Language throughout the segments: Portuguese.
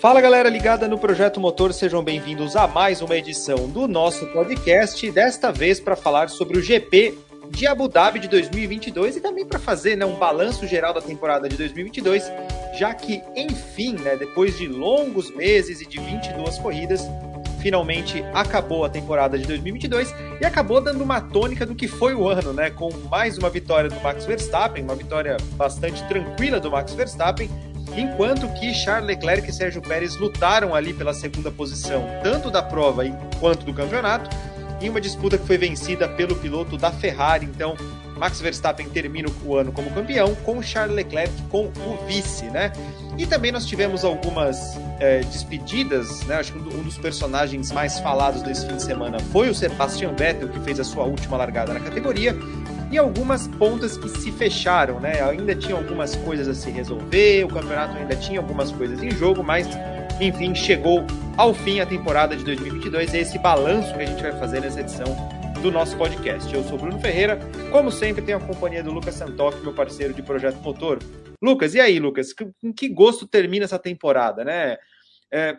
Fala galera ligada no Projeto Motor, sejam bem-vindos a mais uma edição do nosso podcast, desta vez para falar sobre o GP de Abu Dhabi de 2022 e também para fazer né, um balanço geral da temporada de 2022, já que, enfim, né, depois de longos meses e de 22 corridas, finalmente acabou a temporada de 2022 e acabou dando uma tônica do que foi o ano, né? Com mais uma vitória do Max Verstappen, uma vitória bastante tranquila do Max Verstappen, enquanto que Charles Leclerc e Sérgio Pérez lutaram ali pela segunda posição, tanto da prova quanto do campeonato, em uma disputa que foi vencida pelo piloto da Ferrari. Então, Max Verstappen termina o ano como campeão, com Charles Leclerc com o vice, né? E também nós tivemos algumas é, despedidas, né? Acho que um dos personagens mais falados desse fim de semana foi o Sebastian Vettel, que fez a sua última largada na categoria, e algumas pontas que se fecharam, né? Ainda tinha algumas coisas a se resolver, o campeonato ainda tinha algumas coisas em jogo, mas enfim, chegou ao fim a temporada de 2022 e é esse balanço que a gente vai fazer nessa edição do nosso podcast. Eu sou Bruno Ferreira, como sempre tenho a companhia do Lucas Santoff, meu parceiro de Projeto Motor. Lucas, e aí, Lucas, com que gosto termina essa temporada, né? É,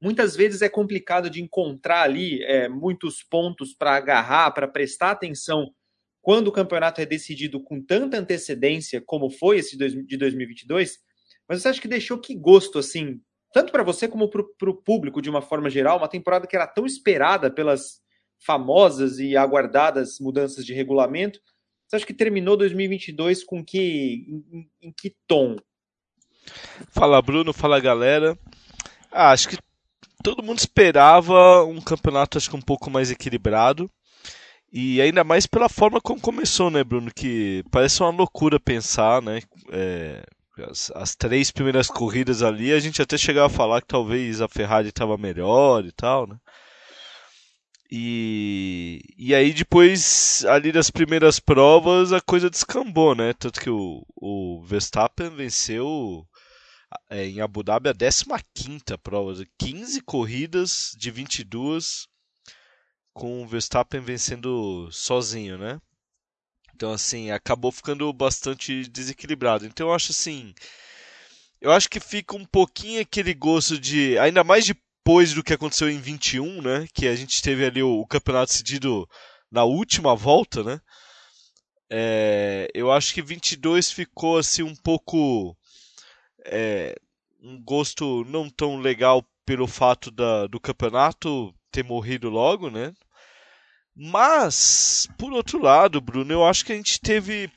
muitas vezes é complicado de encontrar ali é, muitos pontos para agarrar, para prestar atenção quando o campeonato é decidido com tanta antecedência como foi esse de 2022. Mas você acha que deixou que gosto, assim, tanto para você como para o público de uma forma geral, uma temporada que era tão esperada pelas famosas e aguardadas mudanças de regulamento. Você acha que terminou 2022 com que em, em que tom? Fala Bruno, fala galera. Ah, acho que todo mundo esperava um campeonato acho que um pouco mais equilibrado. E ainda mais pela forma como começou, né, Bruno? Que parece uma loucura pensar, né? É, as, as, três primeiras corridas ali, a gente até chegava a falar que talvez a Ferrari estava melhor e tal, né? E, e aí depois, ali das primeiras provas, a coisa descambou, né? Tanto que o, o Verstappen venceu é, em Abu Dhabi a 15 prova, 15 corridas de 22 com o Verstappen vencendo sozinho, né? Então, assim, acabou ficando bastante desequilibrado. Então, eu acho assim. Eu acho que fica um pouquinho aquele gosto de. Ainda mais depois do que aconteceu em 21, né? Que a gente teve ali o, o campeonato decidido na última volta, né? É, eu acho que 22 ficou assim um pouco. É, um gosto não tão legal pelo fato da, do campeonato ter morrido logo, né? Mas, por outro lado, Bruno, eu acho que a gente teve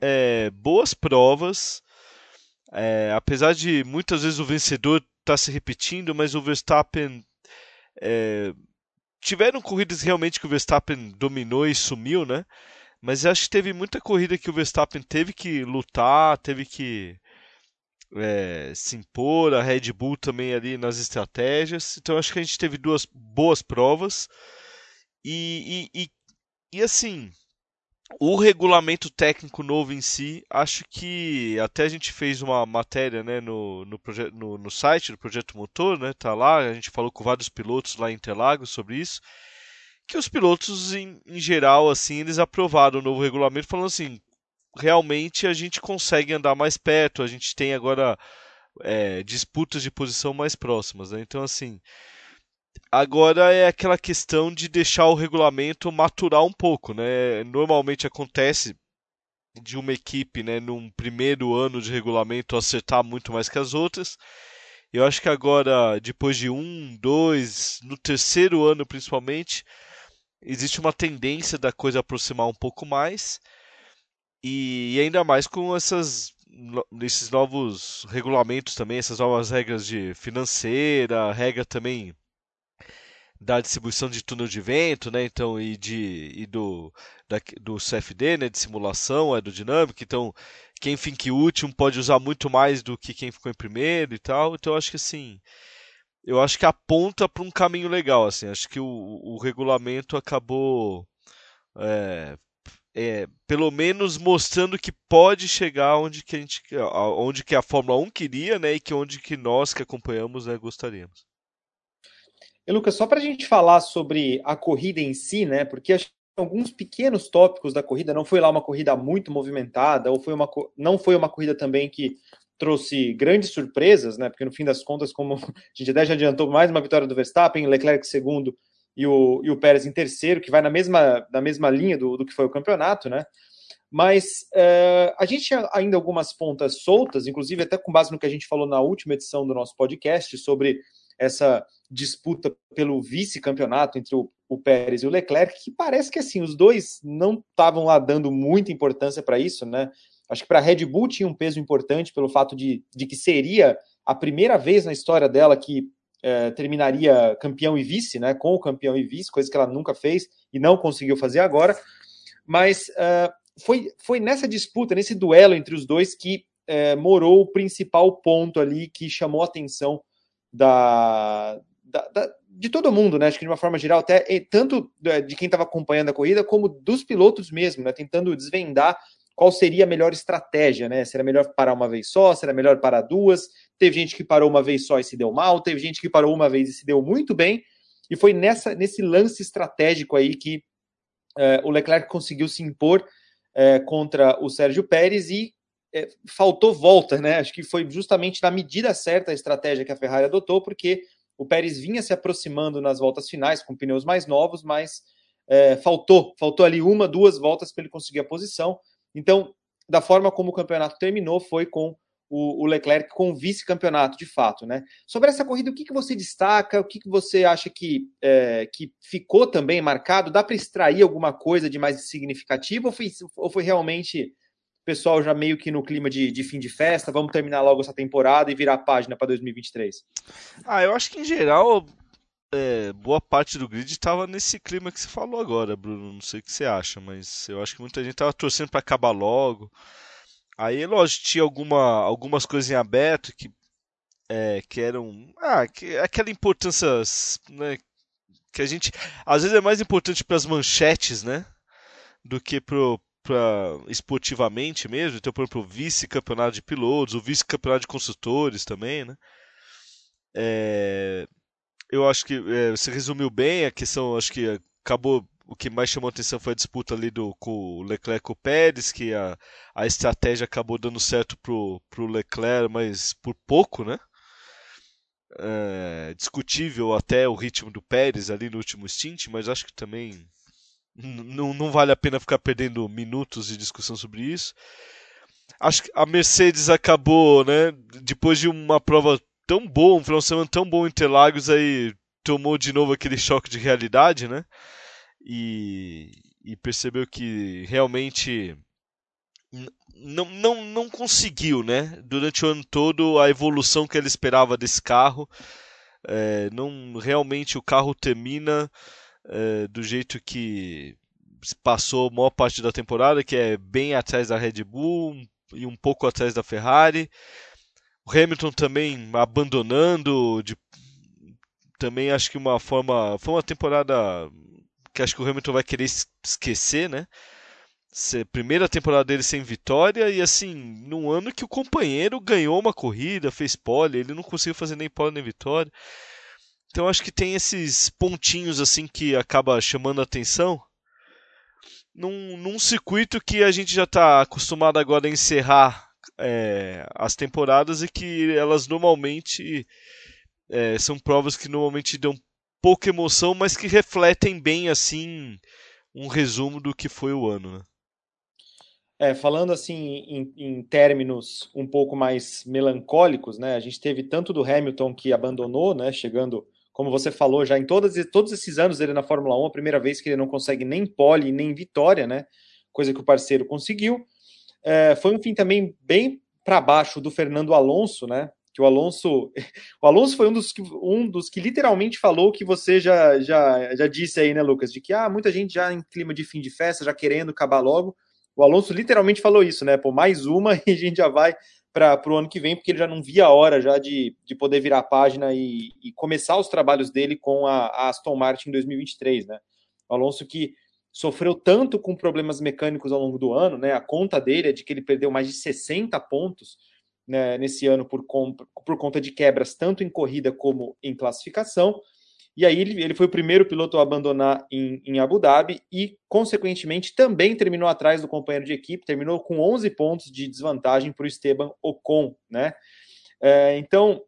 é, boas provas. É, apesar de muitas vezes o vencedor estar tá se repetindo, mas o Verstappen. É, tiveram corridas realmente que o Verstappen dominou e sumiu, né? Mas acho que teve muita corrida que o Verstappen teve que lutar, teve que é, se impor, a Red Bull também ali nas estratégias. Então acho que a gente teve duas boas provas. E, e, e, e assim, o regulamento técnico novo em si, acho que até a gente fez uma matéria né, no, no, no, no site do Projeto Motor, né, tá lá, a gente falou com vários pilotos lá em Interlagos sobre isso, que os pilotos em, em geral, assim, eles aprovaram o novo regulamento, falando assim, realmente a gente consegue andar mais perto, a gente tem agora é, disputas de posição mais próximas, né? então assim, Agora é aquela questão de deixar o regulamento maturar um pouco, né? Normalmente acontece de uma equipe, né, num primeiro ano de regulamento acertar muito mais que as outras. Eu acho que agora, depois de um, dois, no terceiro ano principalmente, existe uma tendência da coisa aproximar um pouco mais. E, ainda mais com essas esses novos regulamentos também, essas novas regras de financeira, regra também da distribuição de túnel de vento, né? Então, e, de, e do, da, do CFD, né? De simulação aerodinâmica. Então, quem fica em último pode usar muito mais do que quem ficou em primeiro e tal. Então, eu acho que assim. Eu acho que aponta para um caminho legal, assim. Acho que o, o regulamento acabou. É, é, pelo menos mostrando que pode chegar onde que a gente, onde que a Fórmula 1 queria, né, e que onde que nós que acompanhamos, né, gostaríamos. E Lucas, só para a gente falar sobre a corrida em si, né? Porque alguns pequenos tópicos da corrida, não foi lá uma corrida muito movimentada, ou foi uma, não foi uma corrida também que trouxe grandes surpresas, né? Porque no fim das contas, como a gente até já adiantou, mais uma vitória do Verstappen, Leclerc segundo e o, e o Pérez em terceiro, que vai na mesma, na mesma linha do, do que foi o campeonato, né? Mas uh, a gente tinha ainda algumas pontas soltas, inclusive até com base no que a gente falou na última edição do nosso podcast sobre essa disputa pelo vice-campeonato entre o, o, Pérez e o Leclerc, que parece que assim os dois não estavam lá dando muita importância para isso, né? Acho que para a Red Bull tinha um peso importante pelo fato de, de que seria a primeira vez na história dela que é, terminaria campeão e vice, né? Com o campeão e vice, coisa que ela nunca fez e não conseguiu fazer agora. Mas uh, foi, foi nessa disputa, nesse duelo entre os dois, que uh, morou o principal ponto ali que chamou a atenção da, da, da, de todo mundo, né? Acho que de uma forma geral, até tanto de quem estava acompanhando a corrida, como dos pilotos mesmo, né? Tentando desvendar qual seria a melhor estratégia, né? Será melhor parar uma vez só? Será melhor parar duas? Teve gente que parou uma vez só e se deu mal, teve gente que parou uma vez e se deu muito bem, e foi nessa, nesse lance estratégico aí que é, o Leclerc conseguiu se impor é, contra o Sérgio Pérez e é, faltou volta, né? Acho que foi justamente na medida certa a estratégia que a Ferrari adotou, porque o Pérez vinha se aproximando nas voltas finais com pneus mais novos, mas faltou, faltou ali uma, duas voltas para ele conseguir a posição. Então, da forma como o campeonato terminou, foi com o, o Leclerc com vice-campeonato, de fato. Né? Sobre essa corrida, o que, que você destaca? O que, que você acha que, é, que ficou também marcado? Dá para extrair alguma coisa de mais significativo ou foi, ou foi realmente pessoal já meio que no clima de, de, fim de festa, vamos terminar logo essa temporada e virar a página para 2023? Ah, eu acho que em geral é, boa parte do grid estava nesse clima que você falou agora, Bruno. Não sei o que você acha, mas eu acho que muita gente estava torcendo para acabar logo. Aí, lógico, tinha alguma, algumas coisas em aberto que, é, que eram. Ah, que, aquela importância. Né, que a gente. Às vezes é mais importante para as manchetes, né? Do que pro, esportivamente mesmo. Então, por exemplo, o vice-campeonato de pilotos, o vice-campeonato de construtores também, né? É, eu acho que é, você resumiu bem a questão, acho que acabou o que mais chamou atenção foi a disputa ali do, com o Leclerc com o Pérez, que a, a estratégia acabou dando certo pro, pro Leclerc, mas por pouco, né? É, discutível até o ritmo do Pérez ali no último stint, mas acho que também não, não vale a pena ficar perdendo minutos de discussão sobre isso. Acho que a Mercedes acabou, né? Depois de uma prova tão bom, um final de semana tão bom em Interlagos, aí tomou de novo aquele choque de realidade, né? E, e percebeu que realmente não, não, não conseguiu, né? Durante o ano todo, a evolução que ele esperava desse carro. É, não Realmente o carro termina é, do jeito que passou a maior parte da temporada, que é bem atrás da Red Bull e um pouco atrás da Ferrari. O Hamilton também abandonando, de, também acho que uma forma. Foi uma temporada que acho que o Hamilton vai querer esquecer, né? primeira temporada dele sem vitória e assim, num ano que o companheiro ganhou uma corrida, fez pole, ele não conseguiu fazer nem pole nem vitória. Então acho que tem esses pontinhos assim que acaba chamando a atenção. Num, num circuito que a gente já está acostumado agora a encerrar é, as temporadas e que elas normalmente é, são provas que normalmente dão pouca emoção, mas que refletem bem assim um resumo do que foi o ano. Né? É, falando assim em, em, términos um pouco mais melancólicos, né? A gente teve tanto do Hamilton que abandonou, né? Chegando, como você falou, já em todos, todos esses anos dele na Fórmula 1, a primeira vez que ele não consegue nem pole nem vitória, né? Coisa que o parceiro conseguiu. É, foi um fim também bem para baixo do Fernando Alonso, né? Que o Alonso, o Alonso foi um dos que, um dos que literalmente falou que você já, já, já disse aí, né, Lucas? De que ah, muita gente já em clima de fim de festa, já querendo acabar logo. O Alonso literalmente falou isso, né? Pô, mais uma e a gente já vai para o ano que vem, porque ele já não via a hora já de, de poder virar a página e, e começar os trabalhos dele com a, a Aston Martin em 2023, né? O Alonso que sofreu tanto com problemas mecânicos ao longo do ano, né? A conta dele é de que ele perdeu mais de 60 pontos né, nesse ano por, por conta de quebras tanto em corrida como em classificação. E aí ele, ele foi o primeiro piloto a abandonar em, em, Abu Dhabi e, consequentemente, também terminou atrás do companheiro de equipe, terminou com 11 pontos de desvantagem para o Esteban Ocon, né? É, então,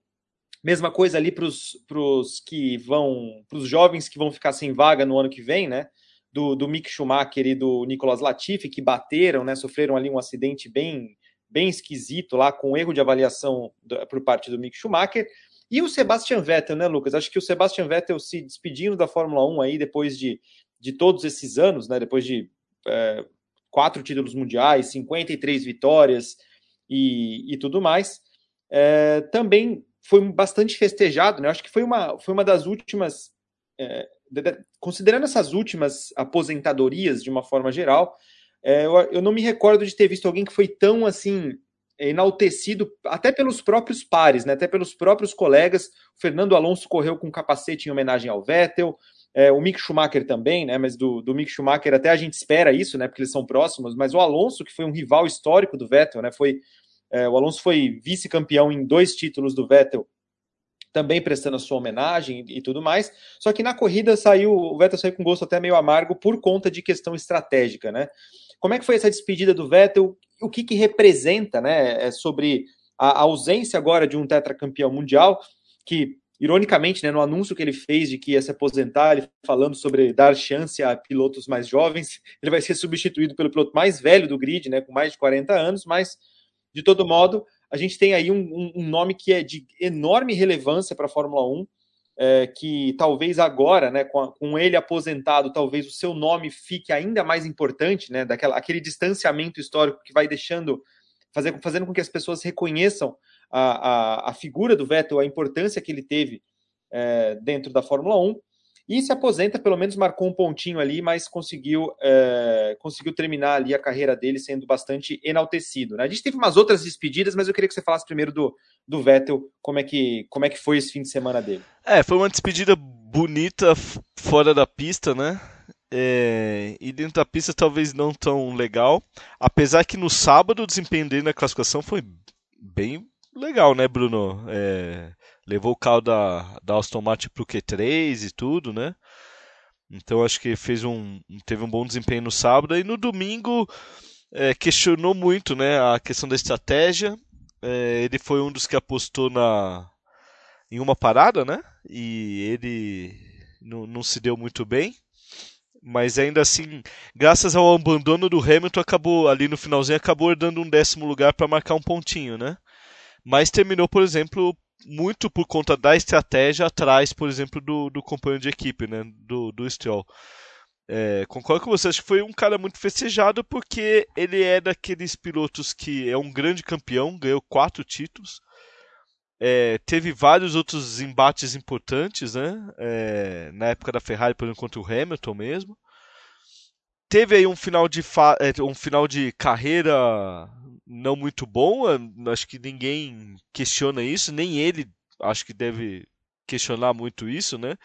mesma coisa ali para os que vão, para os jovens que vão ficar sem vaga no ano que vem, né? Do, do Mick Schumacher e do Nicolas Latifi, que bateram, né? Sofreram ali um acidente bem, bem esquisito lá, com erro de avaliação do, por parte do Mick Schumacher. E o Sebastian Vettel, né, Lucas? Acho que o Sebastian Vettel se despedindo da Fórmula 1 aí depois de, de todos esses anos, né? Depois de é, quatro títulos mundiais, 53 vitórias e, e tudo mais, é, também foi bastante festejado, né? Acho que foi uma, foi uma das últimas, é, considerando essas últimas aposentadorias de uma forma geral, é, eu, eu não me recordo de ter visto alguém que foi tão assim enaltecido até pelos próprios pares, né, até pelos próprios colegas. O Fernando Alonso correu com capacete em homenagem ao Vettel, é, o Mick Schumacher também, né, mas do, do Mick Schumacher até a gente espera isso, né, porque eles são próximos, mas o Alonso, que foi um rival histórico do Vettel, né, foi, é, o Alonso foi vice-campeão em dois títulos do Vettel, também prestando a sua homenagem e, e tudo mais, só que na corrida saiu, o Vettel saiu com gosto até meio amargo por conta de questão estratégica, né, como é que foi essa despedida do Vettel? O que, que representa, né, é sobre a ausência agora de um tetracampeão mundial, que, ironicamente, né, no anúncio que ele fez de que ia se aposentar, ele falando sobre dar chance a pilotos mais jovens, ele vai ser substituído pelo piloto mais velho do grid, né, com mais de 40 anos, mas, de todo modo, a gente tem aí um, um nome que é de enorme relevância para a Fórmula 1, é, que talvez agora, né, com, a, com, ele aposentado, talvez o seu nome fique ainda mais importante, né, daquela, aquele distanciamento histórico que vai deixando, fazer, fazendo com que as pessoas reconheçam a, a, a figura do Vettel, a importância que ele teve é, dentro da Fórmula 1, e se aposenta, pelo menos marcou um pontinho ali, mas conseguiu, é, conseguiu terminar ali a carreira dele sendo bastante enaltecido. Né? A gente teve umas outras despedidas, mas eu queria que você falasse primeiro do, do Vettel, como é, que, como é que foi esse fim de semana dele. É, foi uma despedida bonita fora da pista, né? É, e dentro da pista talvez não tão legal. Apesar que no sábado o desempenho dele na classificação foi bem legal, né, Bruno? É, levou o carro da, da Aston Martin pro Q3 e tudo, né? Então acho que fez um, teve um bom desempenho no sábado. E no domingo é, questionou muito né, a questão da estratégia. É, ele foi um dos que apostou na, em uma parada, né? E ele não, não se deu muito bem. Mas ainda assim, graças ao abandono do Hamilton, acabou ali no finalzinho acabou dando um décimo lugar para marcar um pontinho, né? Mas terminou, por exemplo, muito por conta da estratégia atrás, por exemplo, do, do companheiro de equipe, né? Do, do Stroll. É, concordo com você, acho que foi um cara muito festejado porque ele é daqueles pilotos que é um grande campeão, ganhou quatro títulos, é, teve vários outros embates importantes, né? É, na época da Ferrari, por exemplo, contra o Hamilton mesmo. Teve aí um final de, é, um final de carreira não muito bom, acho que ninguém questiona isso, nem ele acho que deve questionar muito isso, né?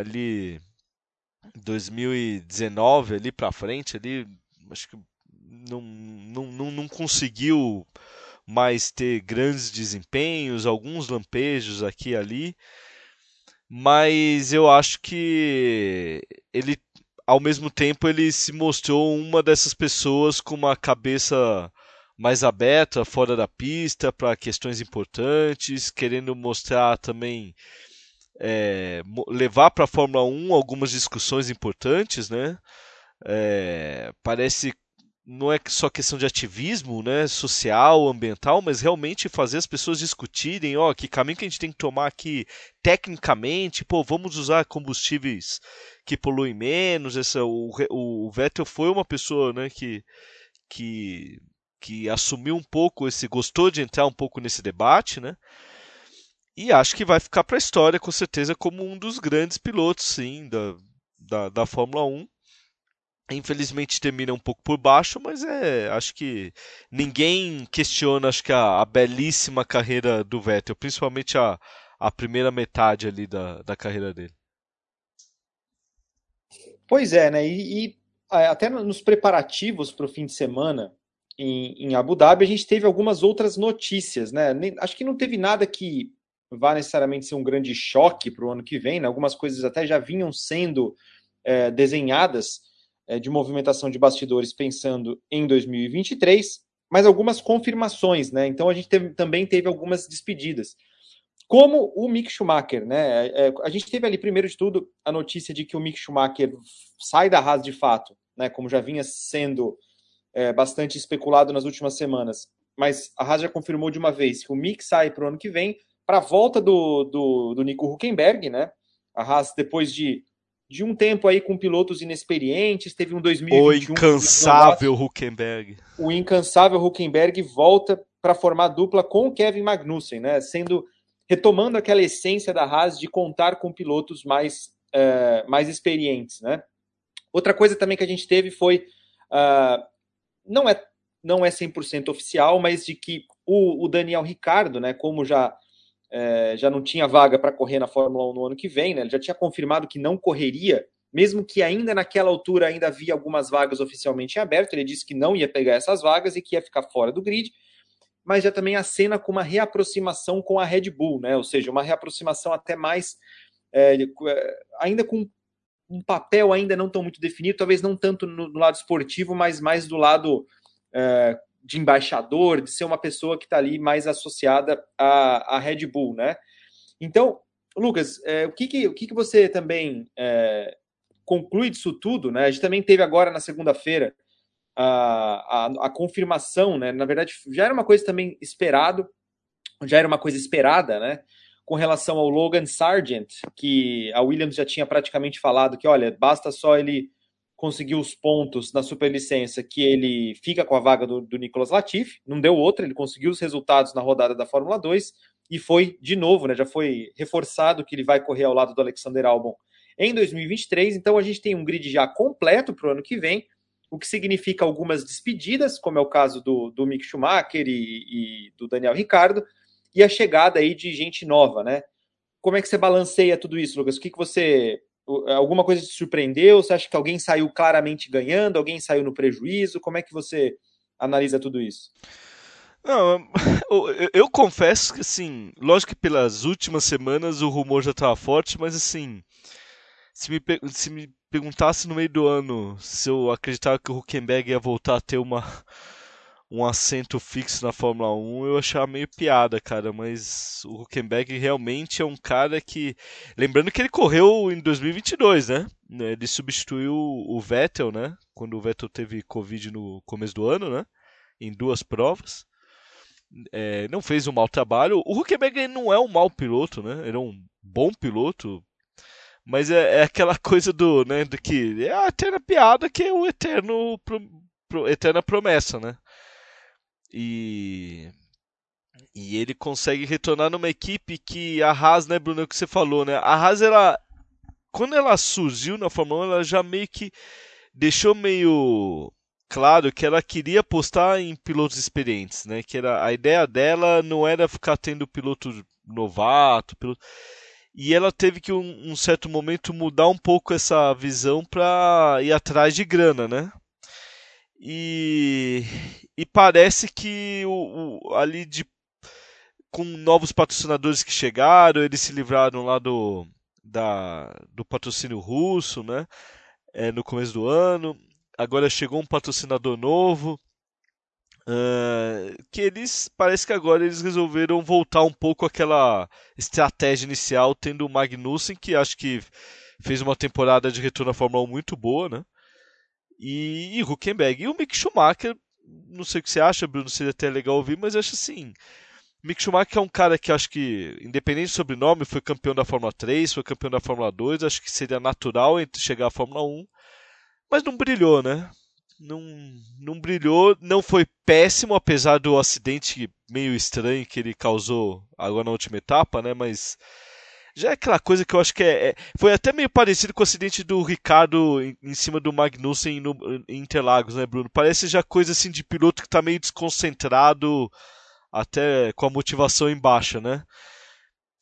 Ali 2019 ali para frente ali acho que não, não, não, não conseguiu mais ter grandes desempenhos, alguns lampejos aqui e ali, mas eu acho que ele ao mesmo tempo ele se mostrou uma dessas pessoas com uma cabeça mais aberta, fora da pista, para questões importantes, querendo mostrar também. É, levar para a Fórmula 1 algumas discussões importantes, né? É, parece não é só questão de ativismo, né, social, ambiental, mas realmente fazer as pessoas discutirem, ó, que caminho que a gente tem que tomar aqui tecnicamente, pô, vamos usar combustíveis que poluem menos. Essa, o, o Vettel foi uma pessoa, né, que que que assumiu um pouco esse, gostou de entrar um pouco nesse debate, né? E acho que vai ficar para a história, com certeza, como um dos grandes pilotos, sim, da, da, da Fórmula 1. Infelizmente termina um pouco por baixo, mas é, acho que ninguém questiona acho que a, a belíssima carreira do Vettel, principalmente a, a primeira metade ali da, da carreira dele. Pois é, né? E, e até nos preparativos para o fim de semana, em, em, Abu Dhabi, a gente teve algumas outras notícias, né? Acho que não teve nada que vá necessariamente ser um grande choque para o ano que vem, né? algumas coisas até já vinham sendo é, desenhadas é, de movimentação de bastidores pensando em 2023, mas algumas confirmações, né? Então a gente teve, também teve algumas despedidas. Como o Mick Schumacher, né? É, a gente teve ali, primeiro de tudo, a notícia de que o Mick Schumacher sai da Haas de fato, né? Como já vinha sendo é, bastante especulado nas últimas semanas. Mas a Haas já confirmou de uma vez que o Mick sai para o ano que vem, para a volta do, do, do Nico Huckenberg, né? A Haas, depois de de um tempo aí com pilotos inexperientes, teve um 2021... O incansável Huckenberg. O incansável Huckenberg volta para formar dupla com o Kevin Magnussen, né? Sendo, retomando aquela essência da Haas de contar com pilotos mais, uh, mais experientes, né? Outra coisa também que a gente teve foi, uh, não é não é 100% oficial, mas de que o, o Daniel Ricardo, né, como já é, já não tinha vaga para correr na Fórmula 1 no ano que vem, né? Ele já tinha confirmado que não correria, mesmo que ainda naquela altura ainda havia algumas vagas oficialmente em aberto. Ele disse que não ia pegar essas vagas e que ia ficar fora do grid, mas já também acena com uma reaproximação com a Red Bull, né? Ou seja, uma reaproximação até mais é, ainda com um papel ainda não tão muito definido, talvez não tanto no, no lado esportivo, mas mais do lado é, de embaixador, de ser uma pessoa que está ali mais associada à, à Red Bull, né? Então, Lucas, é, o, que, que, o que, que você também é, conclui disso tudo, né? A gente também teve agora na segunda-feira a, a, a, confirmação, né? Na verdade, já era uma coisa também esperado, já era uma coisa esperada, né? Com relação ao Logan Sargent, que a Williams já tinha praticamente falado que, olha, basta só ele conseguiu os pontos na superlicença que ele fica com a vaga do, do Nicolas Latifi, não deu outra, ele conseguiu os resultados na rodada da Fórmula 2 e foi de novo, né, já foi reforçado que ele vai correr ao lado do Alexander Albon em 2023, então a gente tem um grid já completo para o ano que vem, o que significa algumas despedidas, como é o caso do, do Mick Schumacher e, e do Daniel Ricardo, e a chegada aí de gente nova, né? Como é que você balanceia tudo isso, Lucas? O que, que você Alguma coisa te surpreendeu? Você acha que alguém saiu claramente ganhando, alguém saiu no prejuízo? Como é que você analisa tudo isso? Não, eu, eu, confesso que, assim, lógico que pelas últimas semanas o rumor já estava forte, mas, assim, se me, se me perguntasse no meio do ano se eu acreditava que o Huckenberg ia voltar a ter uma, um assento fixo na Fórmula 1, eu achava meio piada, cara. Mas o Huckenberg realmente é um cara que. Lembrando que ele correu em 2022, né? Ele substituiu o Vettel, né? Quando o Vettel teve Covid no começo do ano, né? Em duas provas. É, não fez um mau trabalho. O Huckenberg não é um mau piloto, né? Ele é um bom piloto. Mas é, é aquela coisa do, né, do que é a eterna piada que é o eterno pro, pro, eterna promessa, né? E e ele consegue retornar numa equipe que a Haas, né, Bruno, é o que você falou, né? A Haas ela quando ela surgiu na Fórmula 1, ela já meio que deixou meio claro que ela queria apostar em pilotos experientes, né? Que era a ideia dela não era ficar tendo piloto novato, piloto... e ela teve que um, um certo momento mudar um pouco essa visão para ir atrás de grana, né? E, e parece que o, o, ali de com novos patrocinadores que chegaram, eles se livraram lá do, da, do patrocínio russo, né? É, no começo do ano. Agora chegou um patrocinador novo. Uh, que eles parece que agora eles resolveram voltar um pouco àquela estratégia inicial, tendo o Magnussen, que acho que fez uma temporada de retorno à Fórmula 1 muito boa, né? E, e Huckenberg. E o Mick Schumacher, não sei o que você acha, Bruno, seria até legal ouvir, mas eu acho assim. Mick Schumacher é um cara que acho que, independente do sobrenome, foi campeão da Fórmula 3, foi campeão da Fórmula 2, acho que seria natural entre chegar à Fórmula 1, mas não brilhou, né? Não, não brilhou, não foi péssimo, apesar do acidente meio estranho que ele causou agora na última etapa, né? Mas já é aquela coisa que eu acho que é, é, foi até meio parecido com o acidente do Ricardo em, em cima do Magnussen no, em Interlagos, né, Bruno? Parece já coisa assim de piloto que está meio desconcentrado, até com a motivação em baixa, né?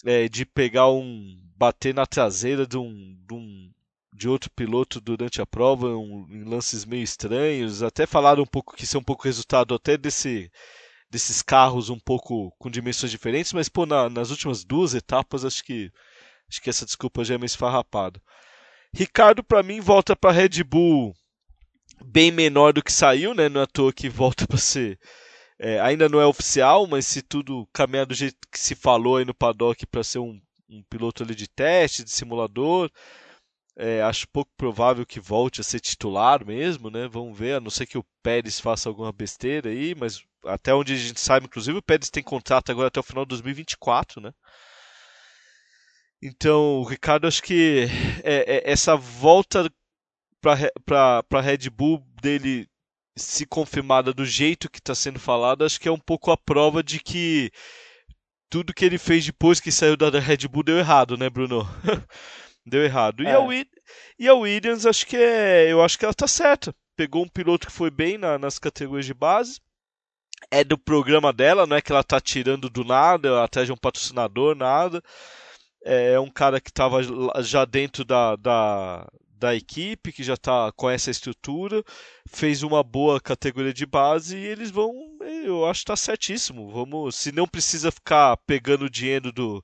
É, de pegar um. bater na traseira de um, de um de outro piloto durante a prova, um, em lances meio estranhos. Até falaram um pouco que isso é um pouco resultado até desse desses carros um pouco com dimensões diferentes, mas pô, na, nas últimas duas etapas acho que acho que essa desculpa já é meio esfarrapada. Ricardo para mim volta para Red Bull bem menor do que saiu, né? Não é à toa que volta para ser é, ainda não é oficial, mas se tudo caminhar do jeito que se falou aí no paddock para ser um, um, piloto ali de teste, de simulador, é, acho pouco provável que volte a ser titular mesmo, né? Vamos ver, a não ser que o Pérez faça alguma besteira aí, mas até onde a gente sabe, inclusive, o Pérez tem contrato agora até o final de 2024, né? Então, o Ricardo, acho que é, é, essa volta para a Red Bull dele se confirmada do jeito que está sendo falado, acho que é um pouco a prova de que tudo que ele fez depois que saiu da Red Bull deu errado, né, Bruno? deu errado. É. E, a e a Williams, acho que é, eu acho que ela tá certa. Pegou um piloto que foi bem na, nas categorias de base. É do programa dela, não é que ela tá tirando do nada, atrás de um patrocinador, nada. É um cara que estava já dentro da, da, da equipe, que já tá com essa estrutura, fez uma boa categoria de base e eles vão, eu acho que tá certíssimo. Vamos, se não precisa ficar pegando dinheiro do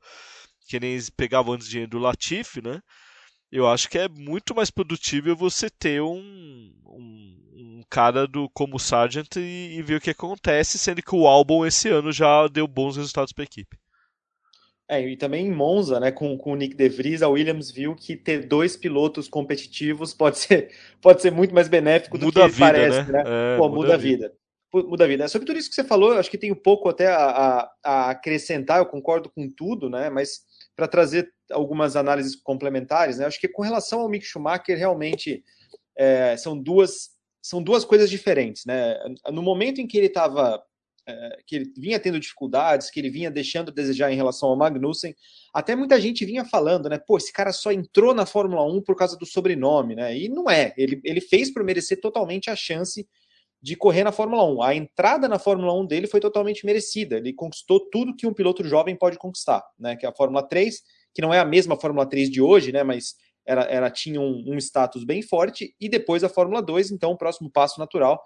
que nem pegavam antes dinheiro do Latifi, né? Eu acho que é muito mais produtivo você ter um, um, um cara do como Sargent e, e, ver o que acontece, sendo que o álbum esse ano já deu bons resultados para a equipe. É, e também em Monza, né, com, com o Nick De Vries, a Williams viu que ter dois pilotos competitivos pode ser, pode ser muito mais benéfico do muda que vida, parece, né? né? É, Pô, muda, muda a vida. vida. Muda a vida. Sobre tudo isso que você falou, acho que tem um pouco até a, a, a acrescentar, eu concordo com tudo, né? Mas para trazer algumas análises complementares, né? Acho que com relação ao Mick Schumacher, realmente é, são duas são duas coisas diferentes, né? No momento em que ele estava é, que ele vinha tendo dificuldades, que ele vinha deixando a desejar em relação ao Magnussen, até muita gente vinha falando, né? Pô, esse cara só entrou na Fórmula 1 por causa do sobrenome, né? E não é. Ele, ele fez por merecer totalmente a chance de correr na Fórmula 1. A entrada na Fórmula 1 dele foi totalmente merecida. Ele conquistou tudo que um piloto jovem pode conquistar, né? Que é a Fórmula 3, que não é a mesma Fórmula 3 de hoje, né? Mas era, era tinha um, um status bem forte, e depois a Fórmula 2, então o próximo passo natural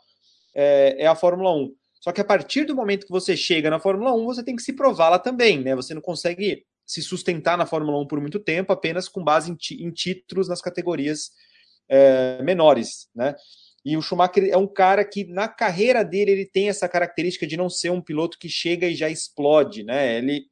é, é a Fórmula 1. Só que a partir do momento que você chega na Fórmula 1, você tem que se provar lá também, né? Você não consegue se sustentar na Fórmula 1 por muito tempo apenas com base em, em títulos nas categorias é, menores, né? E o Schumacher é um cara que, na carreira dele, ele tem essa característica de não ser um piloto que chega e já explode, né? Ele,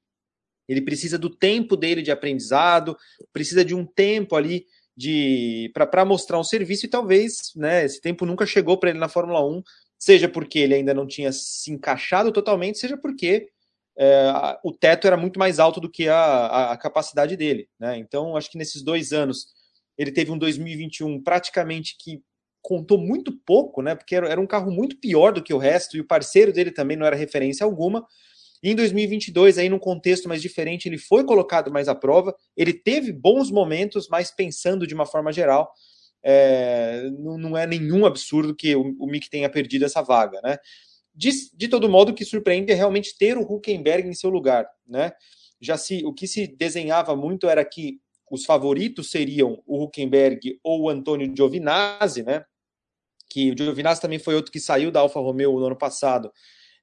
ele precisa do tempo dele de aprendizado, precisa de um tempo ali de para mostrar um serviço e talvez né, esse tempo nunca chegou para ele na Fórmula 1, seja porque ele ainda não tinha se encaixado totalmente, seja porque é, o teto era muito mais alto do que a, a capacidade dele. Né? Então, acho que nesses dois anos ele teve um 2021 praticamente que contou muito pouco, né? Porque era, um carro muito pior do que o resto e o parceiro dele também não era referência alguma. E em 2022, aí num contexto mais diferente, ele foi colocado mais à prova. Ele teve bons momentos, mas pensando de uma forma geral, é, não, não, é nenhum absurdo que o, o Mick tenha perdido essa vaga, né? De, de todo modo, o que surpreende é realmente ter o Huckenberg em seu lugar, né? Já se o que se desenhava muito era que os favoritos seriam o Huckenberg ou o Antônio Giovinazzi, né? Que o Giovinazzi também foi outro que saiu da Alfa Romeo no ano passado,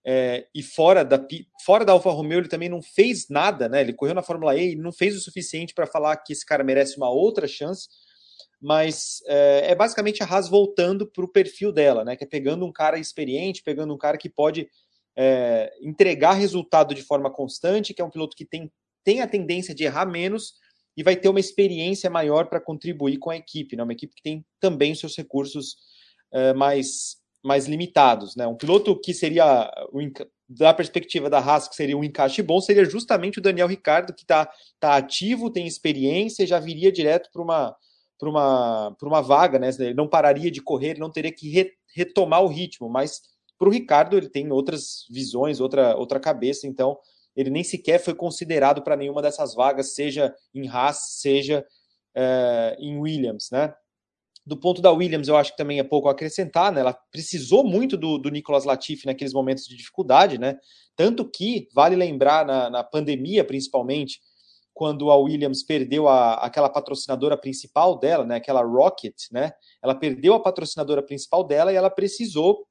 é, e fora da, fora da Alfa Romeo ele também não fez nada, né? Ele correu na Fórmula E e não fez o suficiente para falar que esse cara merece uma outra chance, mas é, é basicamente a Haas voltando para o perfil dela, né? Que é pegando um cara experiente, pegando um cara que pode é, entregar resultado de forma constante, que é um piloto que tem, tem a tendência de errar menos e vai ter uma experiência maior para contribuir com a equipe, né? Uma equipe que tem também seus recursos é, mais, mais limitados. Né? Um piloto que seria, da perspectiva da Haas, que seria um encaixe bom, seria justamente o Daniel Ricardo, que está tá ativo, tem experiência, já viria direto para uma, uma, uma vaga, né? ele não pararia de correr, ele não teria que re, retomar o ritmo, mas para o Ricardo ele tem outras visões, outra, outra cabeça, então ele nem sequer foi considerado para nenhuma dessas vagas, seja em Haas, seja é, em Williams, né? Do ponto da Williams, eu acho que também é pouco a acrescentar, né? Ela precisou muito do, do Nicolas Latifi naqueles momentos de dificuldade, né? Tanto que, vale lembrar, na, na pandemia principalmente, quando a Williams perdeu a, aquela patrocinadora principal dela, né? Aquela Rocket, né? Ela perdeu a patrocinadora principal dela e ela precisou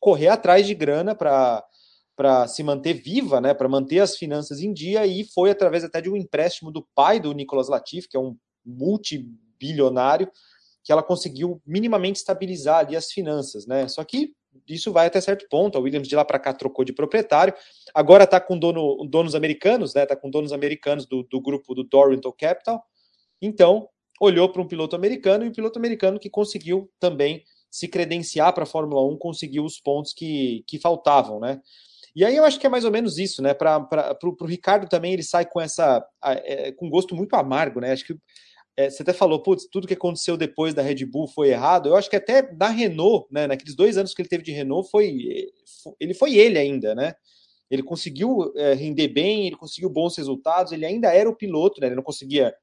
correr atrás de grana para se manter viva, né, para manter as finanças em dia, e foi através até de um empréstimo do pai do Nicolas Latifi, que é um multibilionário, que ela conseguiu minimamente estabilizar ali as finanças, né? Só que isso vai até certo ponto. A Williams de lá para cá trocou de proprietário, agora está com dono, donos americanos, né? Está com donos americanos do, do grupo do Dorrington Capital. Então olhou para um piloto americano e o piloto americano que conseguiu também se credenciar para a Fórmula 1, conseguiu os pontos que, que faltavam, né? E aí eu acho que é mais ou menos isso, né? Para o Ricardo também ele sai com essa é, com gosto muito amargo, né? Acho que é, você até falou, putz, tudo que aconteceu depois da Red Bull foi errado. Eu acho que até da Renault, né, naqueles dois anos que ele teve de Renault, foi ele foi ele ainda, né? Ele conseguiu é, render bem, ele conseguiu bons resultados, ele ainda era o piloto, né? Ele não conseguia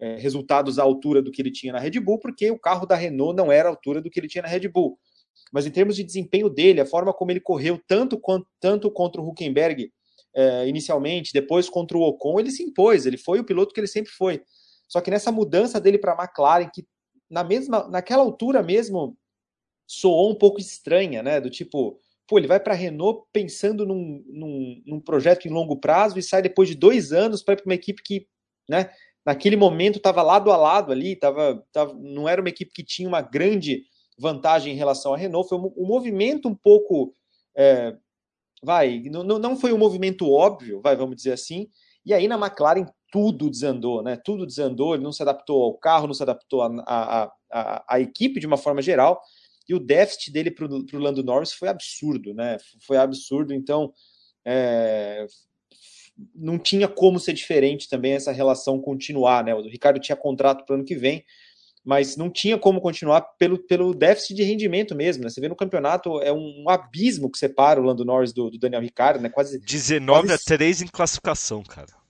é, resultados à altura do que ele tinha na Red Bull, porque o carro da Renault não era à altura do que ele tinha na Red Bull. Mas em termos de desempenho dele, a forma como ele correu tanto, quanto, tanto contra o Huckenberg é, inicialmente, depois contra o Ocon, ele se impôs, ele foi o piloto que ele sempre foi. Só que nessa mudança dele para a McLaren, que na mesma, naquela altura mesmo soou um pouco estranha, né? Do tipo, pô, ele vai para a Renault pensando num, num, num, projeto em longo prazo e sai depois de dois anos para uma equipe que, né? Naquele momento estava lado a lado ali, tava, tava, não era uma equipe que tinha uma grande vantagem em relação à Renault. Foi um, um movimento um pouco, é, vai, não, não foi um movimento óbvio, vai, vamos dizer assim. E aí na McLaren tudo desandou, né? Tudo desandou, ele não se adaptou ao carro, não se adaptou à equipe de uma forma geral, e o déficit dele para o Lando Norris foi absurdo, né? Foi absurdo, então é, não tinha como ser diferente também essa relação continuar, né? O Ricardo tinha contrato para o ano que vem, mas não tinha como continuar pelo, pelo déficit de rendimento mesmo, né? Você vê no campeonato, é um, um abismo que separa o Lando Norris do, do Daniel Ricardo, né? Quase 19 quase... a 3 em classificação, cara.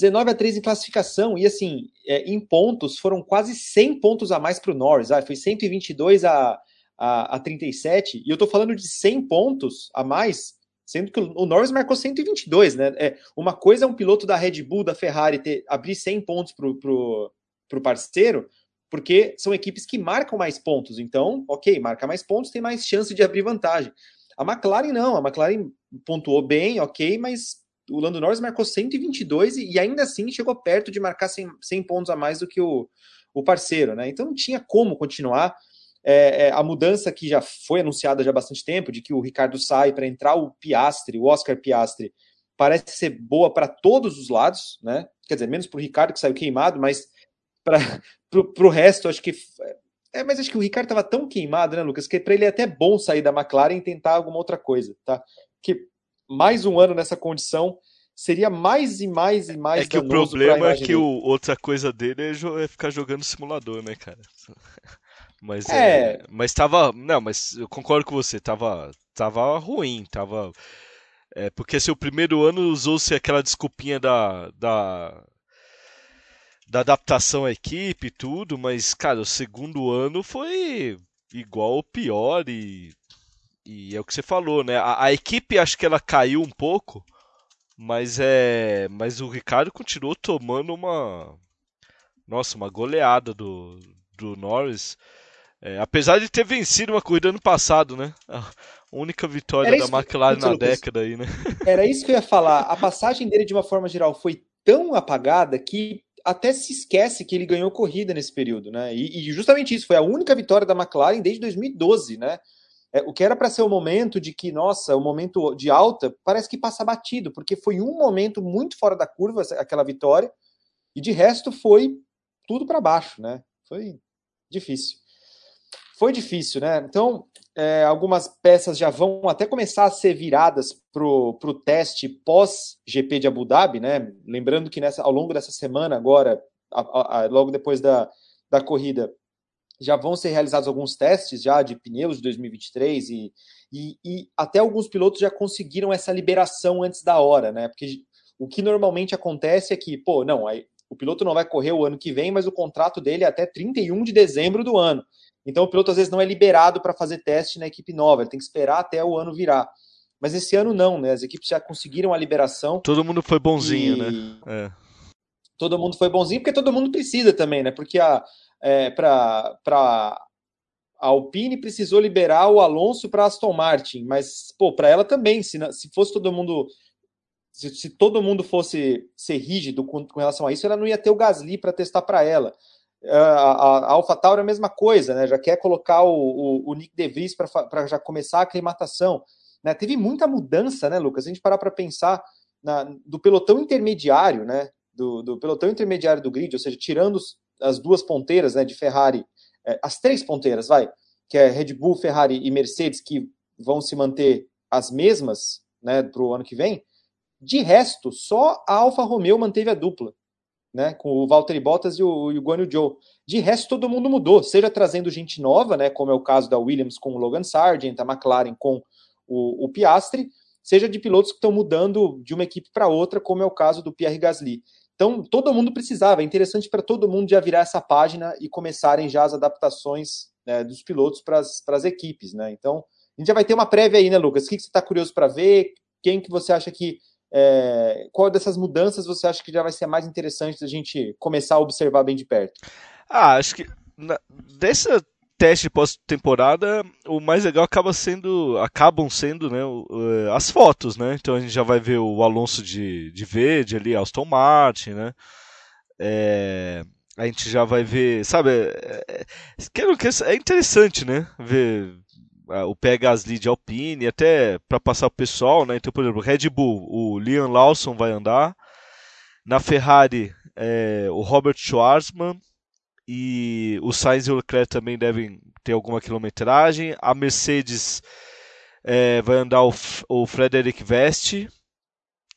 19 a 3 em classificação, e assim, é, em pontos, foram quase 100 pontos a mais para o Norris, ah, foi 122 a, a, a 37, e eu estou falando de 100 pontos a mais, sendo que o Norris marcou 122, né? É, uma coisa é um piloto da Red Bull, da Ferrari, ter, abrir 100 pontos para o parceiro, porque são equipes que marcam mais pontos, então, ok, marca mais pontos, tem mais chance de abrir vantagem. A McLaren não, a McLaren pontuou bem, ok, mas o Lando Norris marcou 122 e, e ainda assim chegou perto de marcar 100, 100 pontos a mais do que o, o parceiro, né? Então não tinha como continuar. É, é, a mudança que já foi anunciada já há bastante tempo, de que o Ricardo sai para entrar o Piastre, o Oscar Piastre, parece ser boa para todos os lados, né? Quer dizer, menos para o Ricardo que saiu queimado, mas para o resto, acho que. É, mas acho que o Ricardo estava tão queimado, né, Lucas, que para ele é até bom sair da McLaren e tentar alguma outra coisa, tá? Que mais um ano nessa condição seria mais e mais e mais É que o problema é que o, outra coisa dele é, é, ficar jogando simulador, né, cara? Mas é. é. mas tava. Não, mas eu concordo com você, tava, tava ruim, tava. É, porque seu primeiro ano usou-se aquela desculpinha da, da, da adaptação à equipe e tudo, mas, cara, o segundo ano foi igual ou pior e e é o que você falou, né? A, a, equipe acho que ela caiu um pouco, mas é, mas o Ricardo continuou tomando uma, nossa, uma goleada do, do Norris. É, apesar de ter vencido uma corrida ano passado, né? A única vitória da McLaren na década aí, né? Era isso que eu ia falar. A passagem dele, de uma forma geral, foi tão apagada que até se esquece que ele ganhou corrida nesse período, né? E, e justamente isso foi a única vitória da McLaren desde 2012, né? É, o que era para ser o momento de que, nossa, o momento de alta, parece que passa batido, porque foi um momento muito fora da curva, aquela vitória, e de resto foi tudo para baixo, né? Foi difícil. Foi difícil, né? Então, é, algumas peças já vão até começar a ser viradas para o teste pós-GP de Abu Dhabi, né? Lembrando que nessa, ao longo dessa semana, agora, a, a, a, logo depois da, da corrida, já vão ser realizados alguns testes já de pneus de 2023 e, e, e, até alguns pilotos já conseguiram essa liberação antes da hora, né? Porque o que normalmente acontece é que, pô, não, aí, o piloto não vai correr o ano que vem, mas o contrato dele é até 31 de dezembro do ano. Então o piloto às vezes não é liberado para fazer teste na equipe nova, ele tem que esperar até o ano virar. Mas esse ano não, né? As equipes já conseguiram a liberação. Todo mundo foi bonzinho, e... né? É. Todo mundo foi bonzinho, porque todo mundo precisa também, né? Porque a, é, para a Alpine precisou liberar o Alonso para Aston Martin, mas pô, para ela também, se, se fosse todo mundo se, se, todo mundo fosse ser rígido com, com, relação a isso, ela não ia ter o Gasly para testar para ela. A, a, a AlphaTauri é a mesma coisa, né? Já quer colocar o, o, o Nick DeVries para já começar a aclimatação. Né? Teve muita mudança, né, Lucas? A gente parar para pensar na, do pelotão intermediário, né? Do, do, pelotão intermediário do grid, ou seja, tirando as duas ponteiras né, de Ferrari, é, as três ponteiras, vai, que é Red Bull, Ferrari e Mercedes, que vão se manter as mesmas né, para o ano que vem. De resto, só a Alfa Romeo manteve a dupla, né, com o Valtteri Bottas e o, e o Guanyu Zhou. De resto, todo mundo mudou, seja trazendo gente nova, né, como é o caso da Williams com o Logan Sargent, a McLaren com o, o seja de pilotos que estão mudando de uma equipe para outra, como é o caso do Pierre Gasly. Então, todo mundo precisava. É interessante para todo mundo já virar essa página e começarem já as adaptações né, dos pilotos para as equipes. Né? Então, a gente já vai ter uma prévia aí, né, Lucas? O que, que você está curioso para ver? Quem que você acha que. É, qual dessas mudanças você acha que já vai ser mais interessante da gente começar a observar bem de perto? Ah, acho que dessa teste pós-temporada, o mais legal acaba sendo, acabam sendo, né, eh, as fotos, né? Então a gente já vai ver o Alonso de, de verde ali, Aston Martin, né? É, a gente já vai ver, sabe? É, é, é interessante, né? Ver o pé Gasly de Alpine, até para passar o pessoal, né? Então, por exemplo, Red Bull, o Liam Lawson vai andar. Na Ferrari, é, o Robert Schwarzman, e o Sainz e o Leclerc também devem ter alguma quilometragem. A Mercedes é, vai andar o, o Frederic Veste.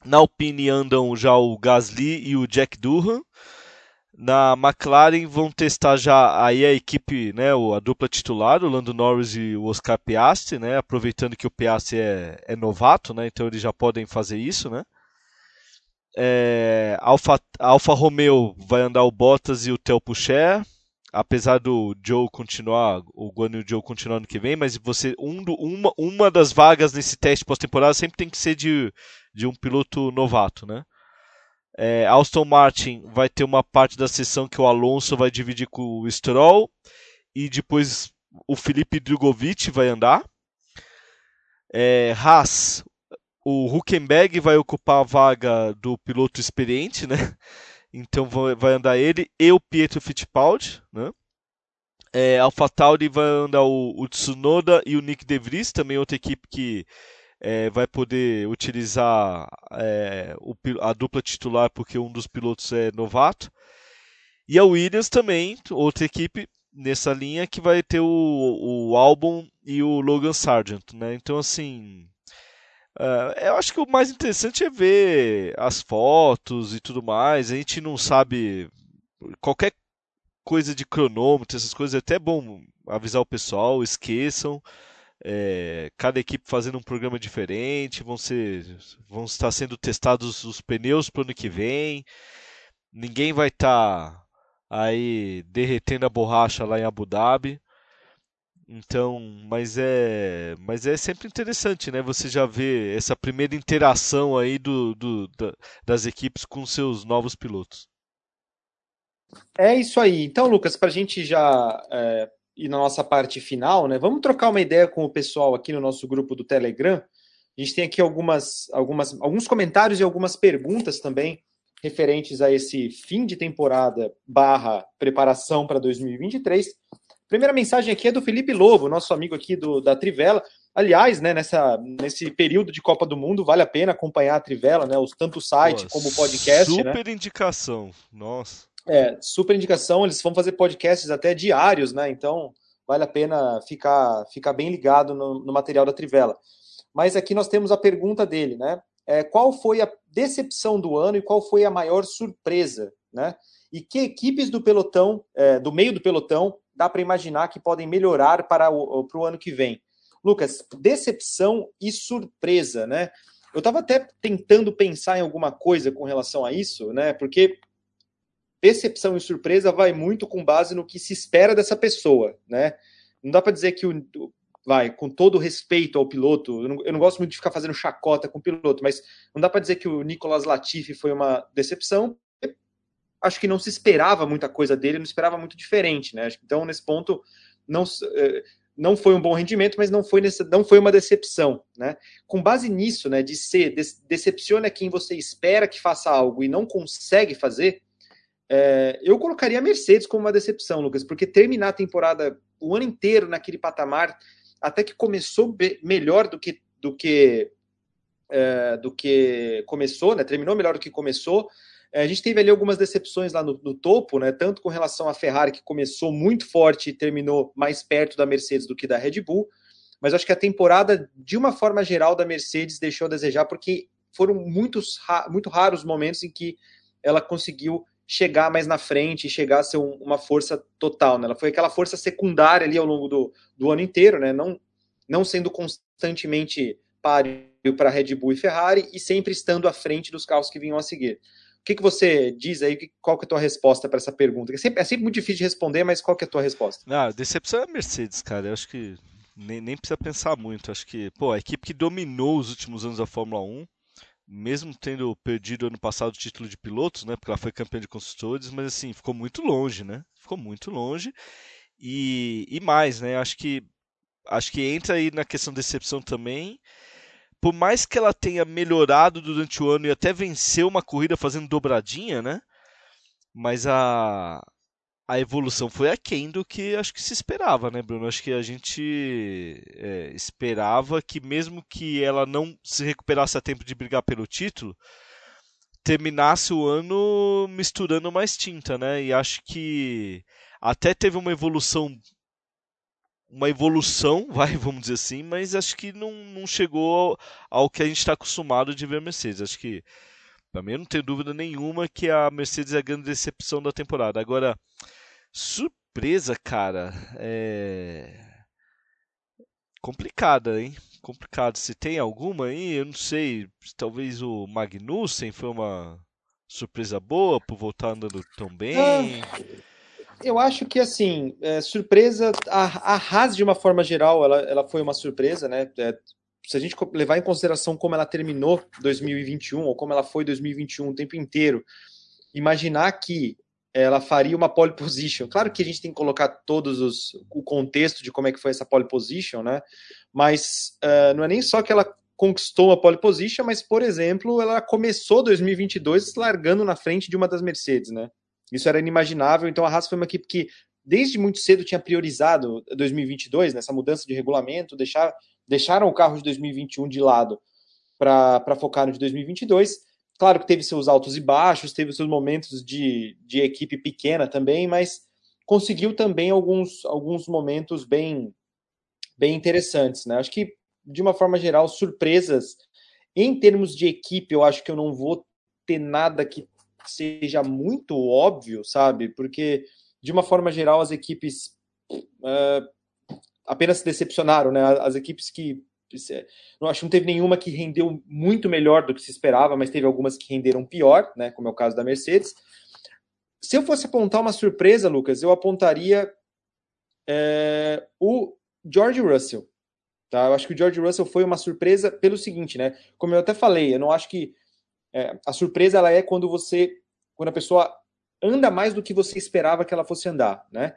Na Alpine andam já o Gasly e o Jack Durham. Na McLaren vão testar já aí a equipe, né, a dupla titular, o Lando Norris e o Oscar Piastri, né, aproveitando que o Piastri é, é novato, né, então eles já podem fazer isso, né. É, Alfa, Alfa Romeo vai andar o Bottas e o Theo Pucher, apesar do Joe continuar, o Guan e o Joe continuar no que vem, mas você um do, uma, uma das vagas nesse teste pós-temporada sempre tem que ser de, de um piloto novato, né? É, Aston Martin vai ter uma parte da sessão que o Alonso vai dividir com o Stroll e depois o Felipe Drogovic vai andar. É, Haas, o Huckenberg vai ocupar a vaga do piloto experiente, né? Então vai andar ele e o Pietro Fittipaldi, né? É, AlphaTauri vai andar o, o, Tsunoda e o Nick De Vries, também outra equipe que é, vai poder utilizar é, o, a dupla titular porque um dos pilotos é novato. E a Williams também, outra equipe nessa linha que vai ter o, o Albon e o Logan Sargent, né? Então assim, Uh, eu acho que o mais interessante é ver as fotos e tudo mais. A gente não sabe qualquer coisa de cronômetro, essas coisas é até bom avisar o pessoal, esqueçam. É, cada equipe fazendo um programa diferente, vão ser, vão estar sendo testados os pneus para o ano que vem. Ninguém vai estar tá aí derretendo a borracha lá em Abu Dhabi. Então, mas é, mas é sempre interessante, né? Você já vê essa primeira interação aí do, do da, das equipes com seus novos pilotos. É isso aí. Então, Lucas, para a gente já é, ir na nossa parte final, né? Vamos trocar uma ideia com o pessoal aqui no nosso grupo do Telegram. A gente tem aqui algumas, algumas, alguns comentários e algumas perguntas também referentes a esse fim de temporada barra preparação para 2023. Primeira mensagem aqui é do Felipe Lobo, nosso amigo aqui do, da Trivela. Aliás, né, nessa, nesse período de Copa do Mundo, vale a pena acompanhar a Trivela, né? Os, tanto o site como o podcast. Né? Super né? indicação, nossa. É, super indicação. Eles vão fazer podcasts até diários, né? Então vale a pena ficar, ficar bem ligado no, no material da Trivela. Mas aqui nós temos a pergunta dele, né? É, qual foi a decepção do ano e qual foi a maior surpresa, né? E que equipes do pelotão, é, do meio do pelotão, dá para imaginar que podem melhorar para o, para o ano que vem. Lucas, decepção e surpresa, né? Eu estava até tentando pensar em alguma coisa com relação a isso, né? Porque decepção e surpresa vai muito com base no que se espera dessa pessoa, né? Não dá para dizer que o vai com todo respeito ao piloto, eu não, eu não, gosto muito de ficar fazendo chacota com o piloto, mas não dá para dizer que o Nicolas Latifi foi uma decepção, acho que não se esperava muita coisa dele, não esperava muito diferente, né? Então, nesse ponto, não, é, não foi um bom rendimento, mas não foi, nessa, não foi uma decepção. Né? Com base nisso, né, de ser de, decepciona quem você espera que faça algo e não consegue fazer, é, eu colocaria a Mercedes como uma decepção, Lucas, porque terminar a temporada o ano inteiro naquele patamar, até que começou melhor do que do que é, do que começou, né? Terminou melhor do que começou. É, a gente teve ali algumas decepções lá no, no, topo, né? Tanto com relação à Ferrari, que começou muito forte e terminou mais perto da Mercedes do que da Red Bull. Mas acho que a temporada, de uma forma geral, da Mercedes deixou a desejar, porque foram muitos, muito raros momentos em que ela conseguiu chegar mais na frente e chegar a ser um, uma força total. Né? Ela foi aquela força secundária ali ao longo do, do ano inteiro, né? não, não sendo constantemente páreo para Red Bull e Ferrari e sempre estando à frente dos carros que vinham a seguir. O que, que você diz aí? Qual que é a tua resposta para essa pergunta? É sempre, é sempre muito difícil de responder, mas qual que é a tua resposta? Ah, decepção é a Mercedes, cara. Eu acho que nem, nem precisa pensar muito. Acho que, pô, a equipe que dominou os últimos anos da Fórmula 1, mesmo tendo perdido ano passado o título de pilotos, né? Porque ela foi campeã de construtores, mas assim, ficou muito longe, né? Ficou muito longe. E, e mais, né? Acho que acho que entra aí na questão de decepção também por mais que ela tenha melhorado durante o ano e até venceu uma corrida fazendo dobradinha, né? Mas a, a evolução foi aquém do que acho que se esperava, né, Bruno? Acho que a gente é, esperava que mesmo que ela não se recuperasse a tempo de brigar pelo título, terminasse o ano misturando mais tinta, né? E acho que até teve uma evolução uma evolução, vai, vamos dizer assim, mas acho que não, não chegou ao, que a gente está acostumado de ver a Mercedes. Acho que, para mim, não tenho dúvida nenhuma que a Mercedes é a grande decepção da temporada. Agora, surpresa, cara, é. complicada, hein? Complicado. Se tem alguma aí, eu não sei. Talvez o Magnussen foi uma surpresa boa por voltar andando tão bem. Ah eu acho que, assim, é, surpresa, a, a Haas, de uma forma geral, ela, ela foi uma surpresa, né? É, se a gente levar em consideração como ela terminou 2021, ou como ela foi 2021 o tempo inteiro, imaginar que ela faria uma pole position. Claro que a gente tem que colocar todos os o contexto de como é que foi essa pole position, né? Mas uh, não é nem só que ela conquistou a pole position, mas por exemplo, ela começou 2022 largando na frente de uma das Mercedes, né? Isso era inimaginável. Então a Haas foi uma equipe que desde muito cedo tinha priorizado 2022, nessa mudança de regulamento, deixar, deixaram o carro de 2021 de lado para focar no de 2022. Claro que teve seus altos e baixos, teve seus momentos de, de equipe pequena também, mas conseguiu também alguns, alguns momentos bem, bem interessantes. Né? Acho que, de uma forma geral, surpresas em termos de equipe, eu acho que eu não vou ter nada que seja muito óbvio, sabe? Porque, de uma forma geral, as equipes uh, apenas se decepcionaram, né? As equipes que. Não acho que não teve nenhuma que rendeu muito melhor do que se esperava, mas teve algumas que renderam pior, né? Como é o caso da Mercedes. Se eu fosse apontar uma surpresa, Lucas, eu apontaria é, o George Russell. Tá? Eu acho que o George Russell foi uma surpresa pelo seguinte, né? Como eu até falei, eu não acho que é, a surpresa ela é quando você, quando a pessoa anda mais do que você esperava que ela fosse andar, né?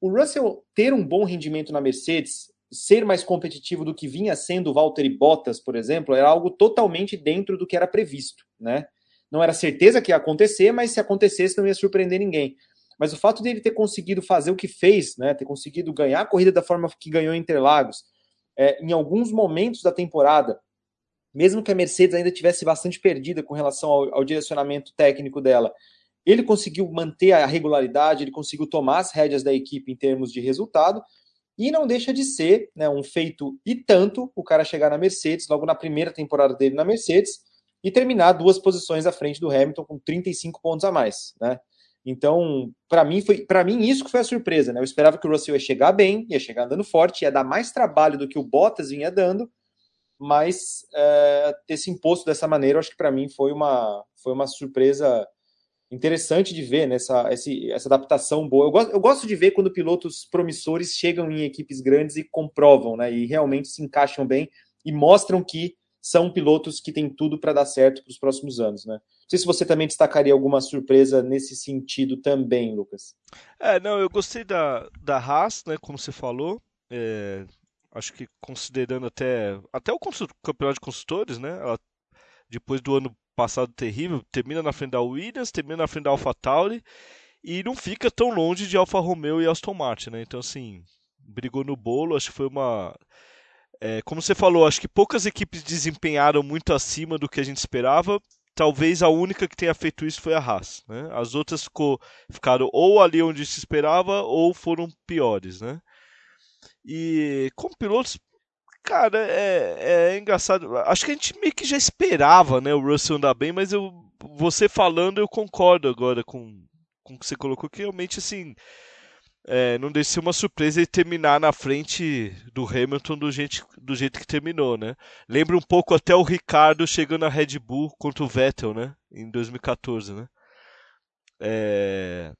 O Russell ter um bom rendimento na Mercedes, ser mais competitivo do que vinha sendo o Valtteri Bottas, por exemplo, era algo totalmente dentro do que era previsto, né? Não era certeza que ia acontecer, mas se acontecesse não ia surpreender ninguém. Mas o fato dele ter conseguido fazer o que fez, né, ter conseguido ganhar a corrida da forma que ganhou em Interlagos, é, em alguns momentos da temporada, mesmo que a Mercedes ainda tivesse bastante perdida com relação ao, ao, direcionamento técnico dela, ele conseguiu manter a regularidade, ele conseguiu tomar as rédeas da equipe em termos de resultado, e não deixa de ser né, um feito e tanto o cara chegar na Mercedes, logo na primeira temporada dele na Mercedes, e terminar duas posições à frente do Hamilton com 35 pontos a mais, né? Então, para mim foi, para mim isso que foi a surpresa, né? Eu esperava que o Russell ia chegar bem, ia chegar andando forte, ia dar mais trabalho do que o Bottas vinha dando, mas é, ter se imposto dessa maneira, acho que para mim foi uma, foi uma surpresa interessante de ver nessa né, essa adaptação boa. Eu gosto, eu gosto de ver quando pilotos promissores chegam em equipes grandes e comprovam, né, e realmente se encaixam bem e mostram que são pilotos que têm tudo para dar certo para os próximos anos, né? Não sei se você também destacaria alguma surpresa nesse sentido também, Lucas. É, não, eu gostei da, da Haas, né, como você falou. É, acho que considerando até, até o campeonato de construtores, né? Ela, depois do ano passado terrível, termina na frente da Williams, termina na frente da AlphaTauri e não fica tão longe de Alfa Romeo e Aston Martin, né? Então, assim, brigou no bolo, acho que foi uma. É, como você falou, acho que poucas equipes desempenharam muito acima do que a gente esperava. Talvez a única que tenha feito isso foi a Haas. Né? As outras ficou, ficaram ou ali onde se esperava ou foram piores. Né? E como pilotos, cara, é, é engraçado. Acho que a gente meio que já esperava né, o Russell andar bem, mas eu, você falando eu concordo agora com, com o que você colocou, que realmente assim é, não deixa ser uma surpresa ele terminar na frente do Hamilton do jeito, do jeito que terminou, né? Lembra um pouco até o Ricardo chegando na Red Bull contra o Vettel, né? Em 2014, né? É...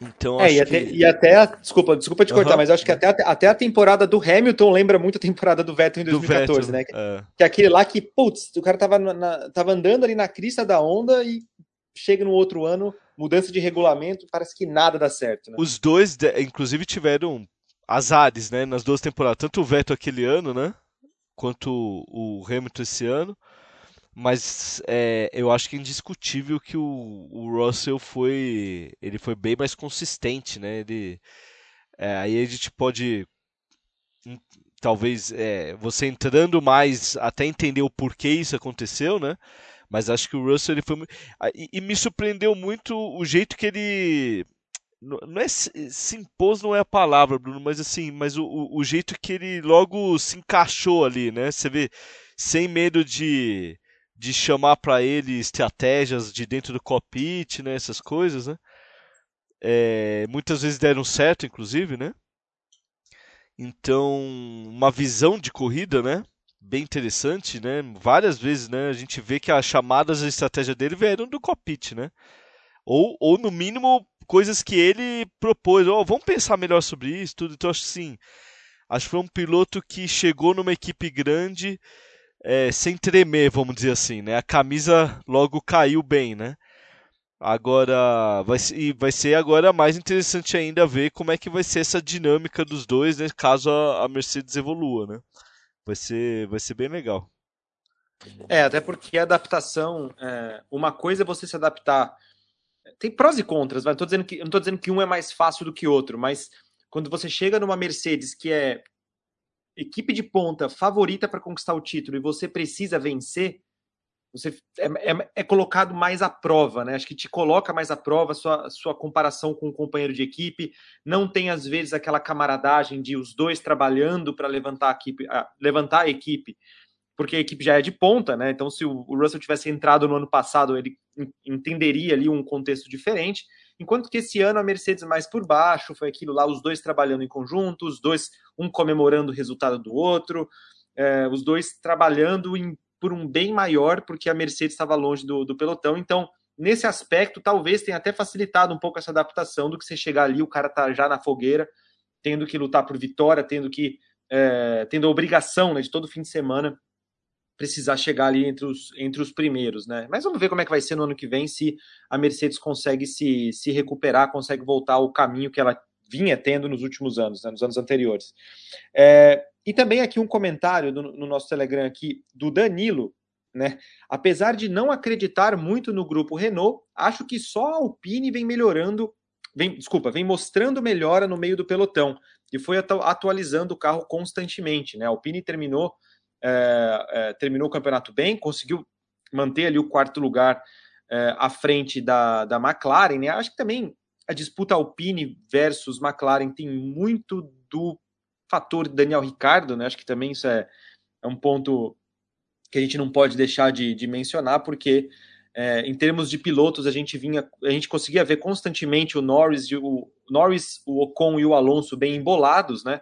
Então, é, e até, que... e até, desculpa, desculpa te cortar, uhum. mas acho que até, até a temporada do Hamilton lembra muito a temporada do Vettel em 2014, Vettel, né? É. Que é aquele lá que, putz, o cara tava, na, tava andando ali na crista da onda e chega no outro ano, mudança de regulamento, parece que nada dá certo. Né? Os dois, inclusive, tiveram azares, né, nas duas temporadas, tanto o Vettel aquele ano, né, quanto o Hamilton esse ano. Mas é, eu acho que é indiscutível que o, o Russell foi, ele foi bem mais consistente, né? Ele, é, aí a gente pode hum, talvez é, você entrando mais até entender o porquê isso aconteceu, né? Mas acho que o Russell ele foi e, e me surpreendeu muito o jeito que ele não é se impôs não é a palavra, Bruno, mas assim, mas o, o, o, jeito que ele logo se encaixou ali, né? Você vê, sem medo de, de chamar para ele estratégias de dentro do cockpit, né? Essas coisas, né? É, muitas vezes deram certo, inclusive, né? Então, uma visão de corrida, né? bem interessante, né? Várias vezes, né? A gente vê que as chamadas de estratégia dele vieram do cockpit, né? Ou, ou no mínimo coisas que ele propôs. Oh, vamos pensar melhor sobre isso, tudo. Então acho sim. Acho que foi um piloto que chegou numa equipe grande é, sem tremer, vamos dizer assim, né? A camisa logo caiu bem, né? Agora vai, e vai ser agora mais interessante ainda ver como é que vai ser essa dinâmica dos dois, né, caso a, Mercedes evolua, né? vai ser, vai ser bem legal. É, até porque a adaptação, é, uma coisa é você se adaptar. Tem prós e contras, não estou dizendo que, dizendo que um é mais fácil do que outro, mas quando você chega numa Mercedes que é equipe de ponta favorita para conquistar o título e você precisa vencer, você é, é, é, colocado mais à prova, né? Acho que te coloca mais à prova sua, sua comparação com o um companheiro de equipe. Não tem, às vezes, aquela camaradagem de os dois trabalhando para levantar a equipe, levantar a equipe, porque a equipe já é de ponta, né? Então, se o, o Russell tivesse entrado no ano passado, ele entenderia ali um contexto diferente. Enquanto que esse ano a Mercedes mais por baixo, foi aquilo lá, os dois trabalhando em conjunto, os dois, um comemorando o resultado do outro, é, os dois trabalhando em por um bem maior, porque a Mercedes estava longe do, do pelotão. Então, nesse aspecto, talvez tenha até facilitado um pouco essa adaptação do que você chegar ali, o cara tá já na fogueira, tendo que lutar por vitória, tendo que é, tendo a obrigação né, de todo fim de semana precisar chegar ali entre os, entre os primeiros, né? Mas vamos ver como é que vai ser no ano que vem, se a Mercedes consegue se, se recuperar, consegue voltar ao caminho que ela vinha tendo nos últimos anos, né, nos anos anteriores. É, e também aqui um comentário no, no nosso Telegram aqui do Danilo, né? Apesar de não acreditar muito no grupo Renault, acho que só a Alpine vem melhorando, vem, desculpa, vem mostrando melhora no meio do pelotão e foi atualizando o carro constantemente, né? A Alpine terminou é, é, terminou o campeonato bem, conseguiu manter ali o quarto lugar é, à frente da, da McLaren, né? Acho que também a disputa Alpine versus McLaren tem muito do fator Daniel Ricardo, né? Acho que também isso é, é um ponto que a gente não pode deixar de, de mencionar, porque é, em termos de pilotos a gente vinha, a gente conseguia ver constantemente o Norris, o Norris, o Ocon e o Alonso bem embolados, né?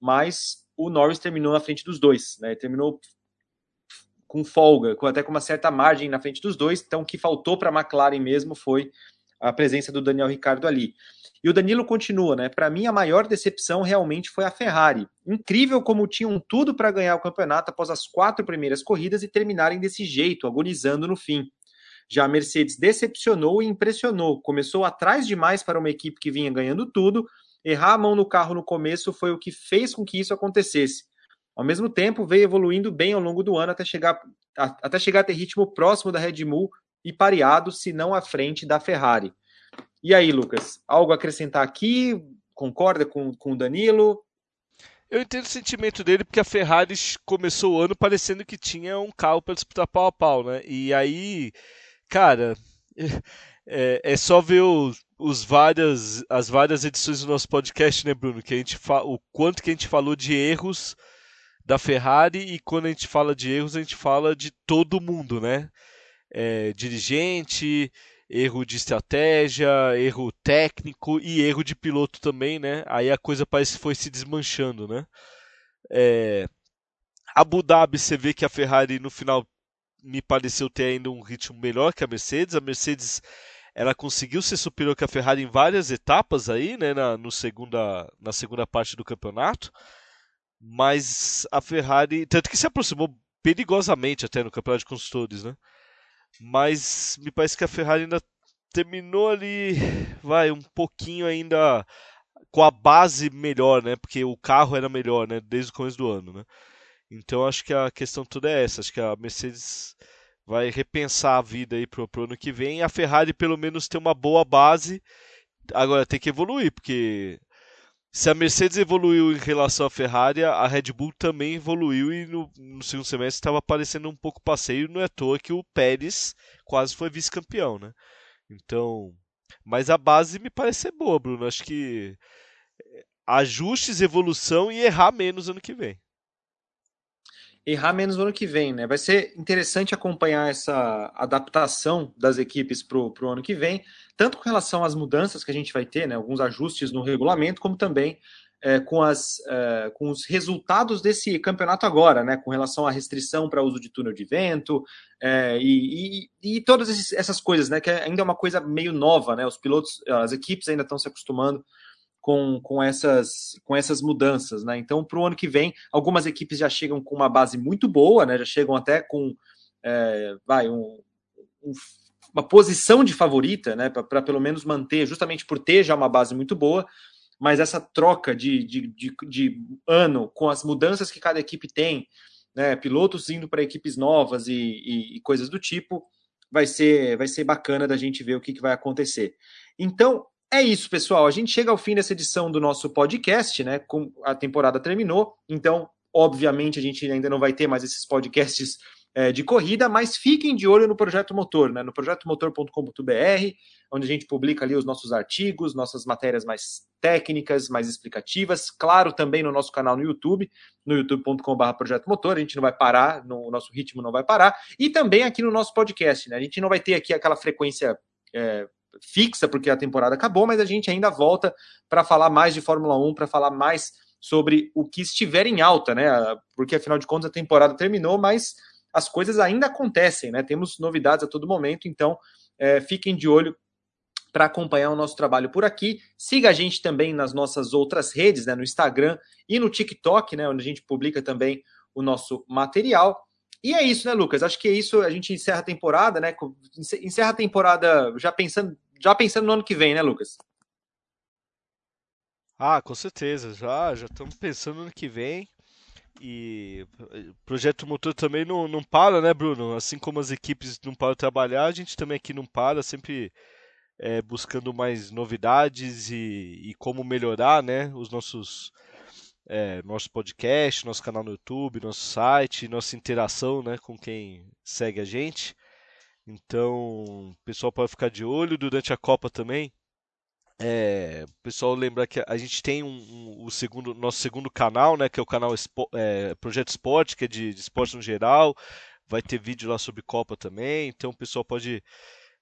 Mas o Norris terminou na frente dos dois, né? Terminou com folga, com, até com uma certa margem na frente dos dois. Então, o que faltou para a McLaren mesmo foi a presença do Daniel Ricardo ali. E o Danilo continua, né? Para mim, a maior decepção realmente foi a Ferrari. Incrível como tinham tudo para ganhar o campeonato após as quatro primeiras corridas e terminarem desse jeito, agonizando no fim. Já a Mercedes decepcionou e impressionou. Começou atrás demais para uma equipe que vinha ganhando tudo. Errar a mão no carro no começo foi o que fez com que isso acontecesse. Ao mesmo tempo, veio evoluindo bem ao longo do ano até chegar, até chegar a ter ritmo próximo da Red Bull e pareado, se não à frente da Ferrari. E aí, Lucas, algo a acrescentar aqui? Concorda com, com o Danilo? Eu entendo o sentimento dele porque a Ferrari começou o ano parecendo que tinha um carro para disputar pau a pau, né? E aí, cara, é, é só ver os, os, várias, as várias edições do nosso podcast, né, Bruno? Que a gente o quanto que a gente falou de erros da Ferrari e quando a gente fala de erros, a gente fala de todo mundo, né? É, dirigente, erro de estratégia, erro técnico e erro de piloto também, né? Aí a coisa parece que foi se desmanchando, né? É... Abu Dhabi, você vê que a Ferrari no final me pareceu ter ainda um ritmo melhor que a Mercedes. A Mercedes ela conseguiu ser superior que a Ferrari em várias etapas aí, né, na, no segunda, na segunda parte do campeonato. Mas a Ferrari, tanto que se aproximou perigosamente até no campeonato de construtores, né? Mas me parece que a Ferrari ainda terminou ali, vai, um pouquinho ainda com a base melhor, né? Porque o carro era melhor, né? Desde o começo do ano, né? Então acho que a questão toda é essa. Acho que a Mercedes vai repensar a vida aí pro, pro ano que vem. A Ferrari pelo menos tem uma boa base. Agora tem que evoluir, porque se a Mercedes evoluiu em relação à Ferrari, a Red Bull também evoluiu e no, no segundo semestre estava aparecendo um pouco passeio. Não é à toa que o Pérez quase foi vice-campeão, né? Então, mas a base me parece ser boa, Bruno. Acho que eh, ajustes, evolução e errar menos ano que vem. Errar menos no ano que vem, né? Vai ser interessante acompanhar essa adaptação das equipes para o ano que vem tanto com relação às mudanças que a gente vai ter, né, alguns ajustes no regulamento, como também é, com, as, é, com os resultados desse campeonato agora, né, com relação à restrição para uso de túnel de vento é, e, e, e, todas essas coisas, né, que ainda é uma coisa meio nova, né, os pilotos, as equipes ainda estão se acostumando com, com, essas, com essas mudanças, né, então para o ano que vem, algumas equipes já chegam com uma base muito boa, né, já chegam até com, é, vai, um, um uma posição de favorita, né, para pelo menos manter, justamente por ter já uma base muito boa, mas essa troca de, de, de, de ano com as mudanças que cada equipe tem, né, pilotos indo para equipes novas e, e, e, coisas do tipo, vai ser, vai ser bacana da gente ver o que, que vai acontecer. Então, é isso, pessoal. A gente chega ao fim dessa edição do nosso podcast, né? Com, a temporada terminou, então, obviamente, a gente ainda não vai ter mais esses podcasts é, de corrida, mas fiquem de olho no Projeto Motor, né? no projetomotor.com.br, onde a gente publica ali os nossos artigos, nossas matérias mais técnicas, mais explicativas. Claro, também no nosso canal no YouTube, no youtube.com.br Projeto Motor, a gente não vai parar, no, o nosso ritmo não vai parar. E também aqui no nosso podcast, né? A gente não vai ter aqui aquela frequência. É, fixa, porque a temporada acabou, mas a gente ainda volta para falar mais de Fórmula 1, para falar mais sobre o que estiver em alta, né? Porque afinal de contas a temporada terminou, mas as coisas ainda acontecem, né? Temos novidades a todo momento, então é, fiquem de olho para acompanhar o nosso trabalho por aqui. Siga a gente também nas nossas outras redes, né, no Instagram e no TikTok, né, onde a gente publica também o nosso material. E é isso, né, Lucas? Acho que é isso. A gente encerra a temporada, né? Encerra a temporada já pensando, já pensando no ano que vem, né, Lucas? Ah, com certeza. Já, já estamos pensando no ano que vem. E o projeto motor também não, não para, né, Bruno? Assim como as equipes não param de trabalhar, a gente também aqui não para, sempre é, buscando mais novidades e, e, como melhorar, né, os nossos é, nosso podcast, nosso canal no YouTube, nosso site, nossa interação, né, com quem segue a gente. Então, o pessoal pode ficar de olho durante a Copa também. É, o pessoal lembra que a gente tem um, um, o segundo, nosso segundo canal, né, que é o canal Expo, é, Projeto Esporte, que é de, de, esporte no geral. Vai ter vídeo lá sobre Copa também, então o pessoal pode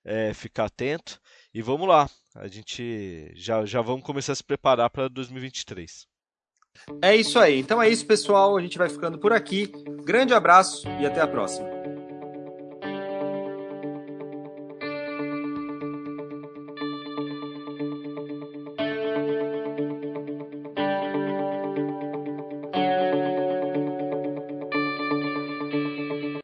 é, ficar atento. E vamos lá, a gente já, já vamos começar a se preparar para 2023. É isso aí. Então é isso, pessoal. A gente vai ficando por aqui. Grande abraço e até a próxima.